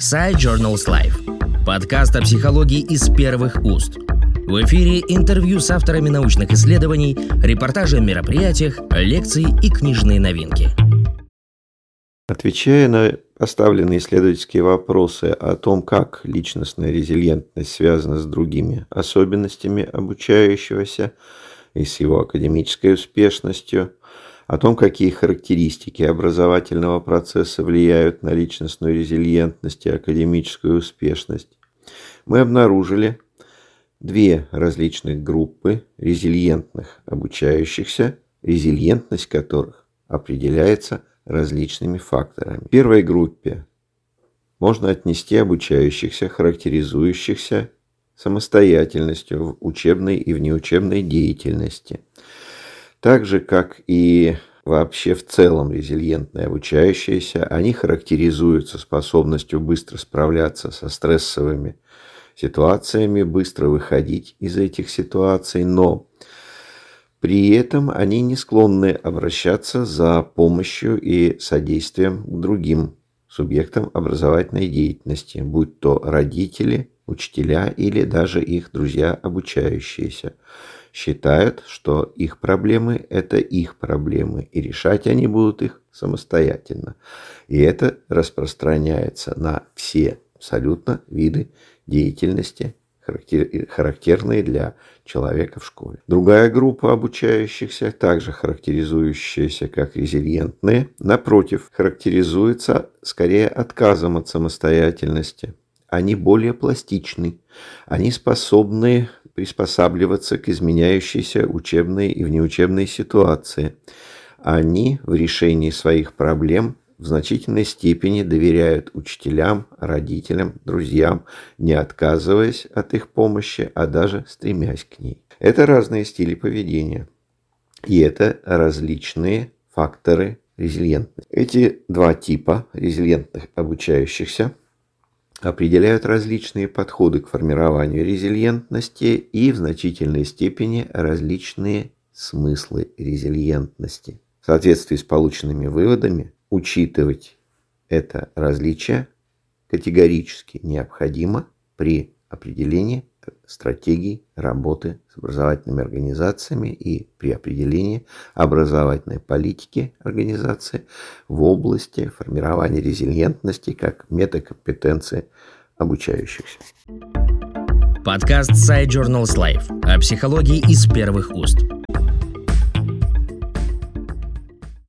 Side Journals Life. Подкаст о психологии из первых уст. В эфире интервью с авторами научных исследований, репортажи о мероприятиях, лекции и книжные новинки. Отвечая на поставленные исследовательские вопросы о том, как личностная резилиентность связана с другими особенностями обучающегося и с его академической успешностью, о том, какие характеристики образовательного процесса влияют на личностную резилиентность и академическую успешность, мы обнаружили две различных группы резилиентных обучающихся, резилиентность которых определяется различными факторами. В первой группе можно отнести обучающихся, характеризующихся самостоятельностью в учебной и внеучебной деятельности – так же, как и вообще в целом резильентные обучающиеся, они характеризуются способностью быстро справляться со стрессовыми ситуациями, быстро выходить из этих ситуаций, но при этом они не склонны обращаться за помощью и содействием к другим субъектам образовательной деятельности, будь то родители, учителя или даже их друзья обучающиеся считают, что их проблемы – это их проблемы, и решать они будут их самостоятельно. И это распространяется на все абсолютно виды деятельности, характерные для человека в школе. Другая группа обучающихся, также характеризующаяся как резилиентные, напротив, характеризуется скорее отказом от самостоятельности. Они более пластичны, они способны приспосабливаться к изменяющейся учебной и внеучебной ситуации. Они в решении своих проблем в значительной степени доверяют учителям, родителям, друзьям, не отказываясь от их помощи, а даже стремясь к ней. Это разные стили поведения. И это различные факторы резилиентности. Эти два типа резилиентных обучающихся определяют различные подходы к формированию резилиентности и в значительной степени различные смыслы резилиентности. В соответствии с полученными выводами учитывать это различие категорически необходимо при определении стратегий работы с образовательными организациями и при определении образовательной политики организации в области формирования резилиентности как метакомпетенции обучающихся. Подкаст Side Journals Life о психологии из первых уст.